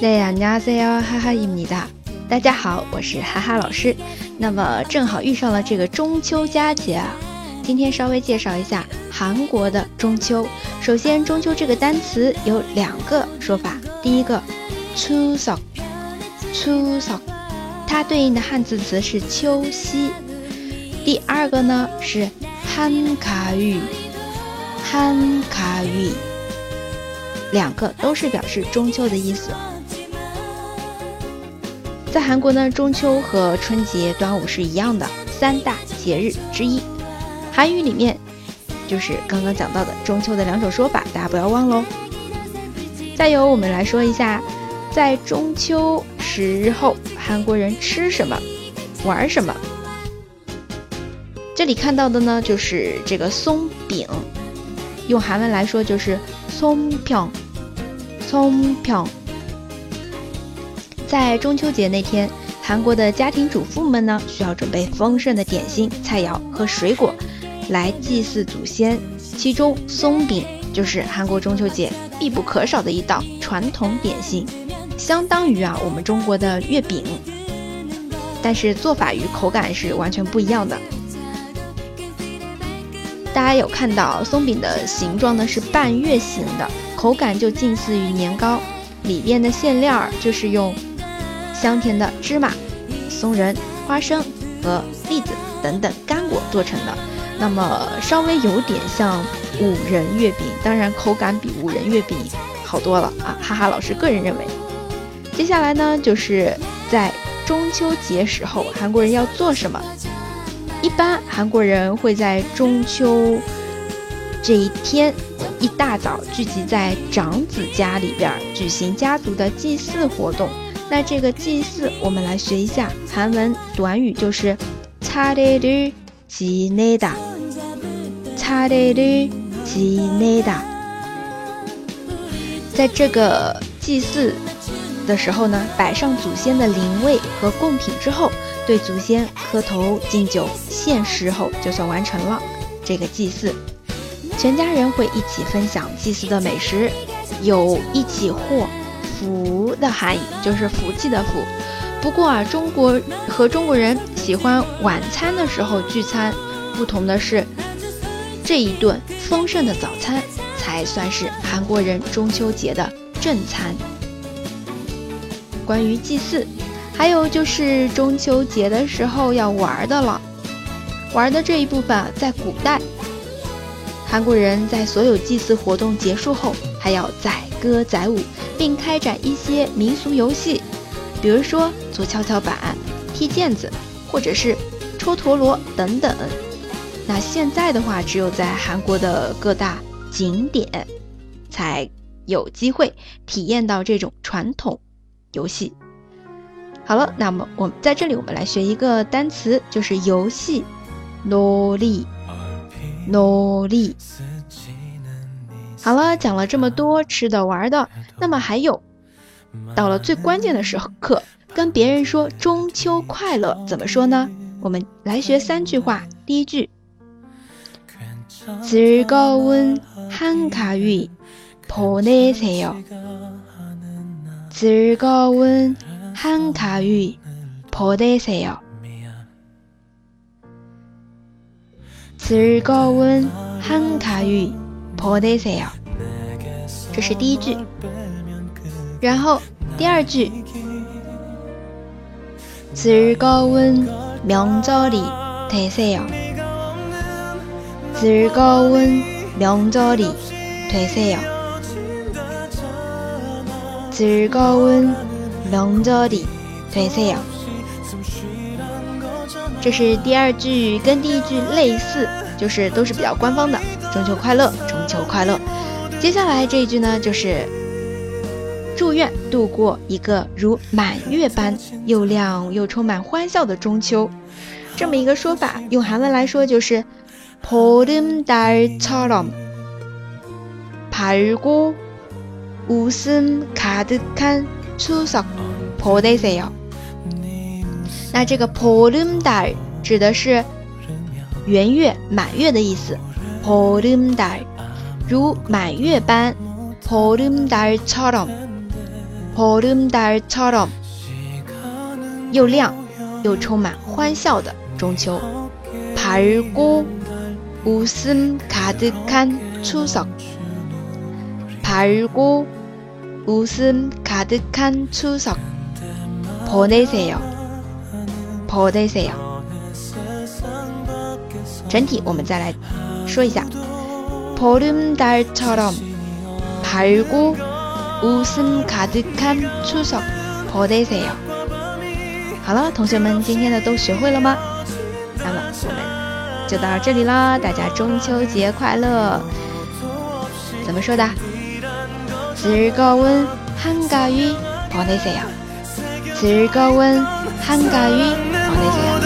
네 안녕하세요 하하입니다. 大家好，我是哈哈老师。那么正好遇上了这个中秋佳节啊，今天稍微介绍一下韩国的中秋。首先，中秋这个单词有两个说法，第一个추 석， 추 석， 它对应的汉字词是秋夕。第二个呢是한가 위， 한가 위， 两个都是表示中秋的意思。在韩国呢，中秋和春节、端午是一样的三大节日之一。韩语里面就是刚刚讲到的中秋的两种说法，大家不要忘喽。再有，我们来说一下，在中秋时候，韩国人吃什么，玩什么。这里看到的呢，就是这个松饼，用韩文来说就是松 평， 松 평。 在中秋节那天，韩国的家庭主妇们呢，需要准备丰盛的点心、菜肴和水果，来祭祀祖先。其中，松饼就是韩国中秋节必不可少的一道传统点心，相当于啊我们中国的月饼，但是做法与口感是完全不一样的。大家有看到松饼的形状呢是半月形的，口感就近似于年糕，里边的馅料就是用。香甜的芝麻、松仁、花生和栗子等等干果做成的，那么稍微有点像五仁月饼，当然口感比五仁月饼好多了啊！哈哈，老师个人认为。接下来呢，就是在中秋节时候，韩国人要做什么？一般韩国人会在中秋这一天一大早聚集在长子家里边举行家族的祭祀活动。那这个祭祀，我们来学一下韩文短语，就是차례를지내 다， 차례를지내 다。 在这个祭祀的时候呢，摆上祖先的灵位和贡品之后， 对祖先磕头敬酒、献食后，就算完成了这个祭祀。全家人会一起分享祭祀的美食，有一起或。福的含义就是福气的福。不过啊，中国和中国人喜欢晚餐的时候聚餐，不同的是，这一顿丰盛的早餐才算是韩国人中秋节的正餐。关于祭祀，还有就是中秋节的时候要玩的了。玩的这一部分，在古代，韩国人在所有祭祀活动结束后，还要载歌载舞。并开展一些民俗游戏，比如说坐跷跷板、踢毽子，或者是抽陀螺等等。那现在的话，只有在韩国的各大景点才有机会体验到这种传统游戏。好了，那么我们在这里，我们来学一个单词，就是游戏，努力，努力。好了，讲了这么多吃的玩的，那么还有，到了最关键的时刻，跟别人说中秋快乐怎么说呢？我们来学三句话。第一句，즐거운한가위보내세 요。 즐거운한 가위보내세 요。 즐거운한가위破得塞呀，这是第一句。然后第二句，즐거운명절이되세 요。 즐거운명절이되세 요。 즐거운 명절이되세 요。 这是第二句，跟第一句类似，就是都是比较官方的。中秋快乐，中秋快乐。接下来这一句呢，就是祝愿度过一个如满月般又亮又充满欢笑的中秋。这么一个说法，用韩文来说就是보름달처럼밝고웃음가득한 추석보내세 요。 那这个보름달指的是圆月、满月的意思。보름 달， 如满月般。보름달처 럼， 보름달처럼又亮又充满欢笑的中秋。밝고웃음가득한추석밝고 웃음가득한추석보내세요보내세요整体我们再来说一下。보름달처럼밝고웃음가득한추석보내세요好了，同学们，今天的都学会了吗？那么我们就到这里啦，大家中秋节快乐！怎么说的？ 즐거운 한가위 보내세 요。 즐거운 한가위 보내세 요。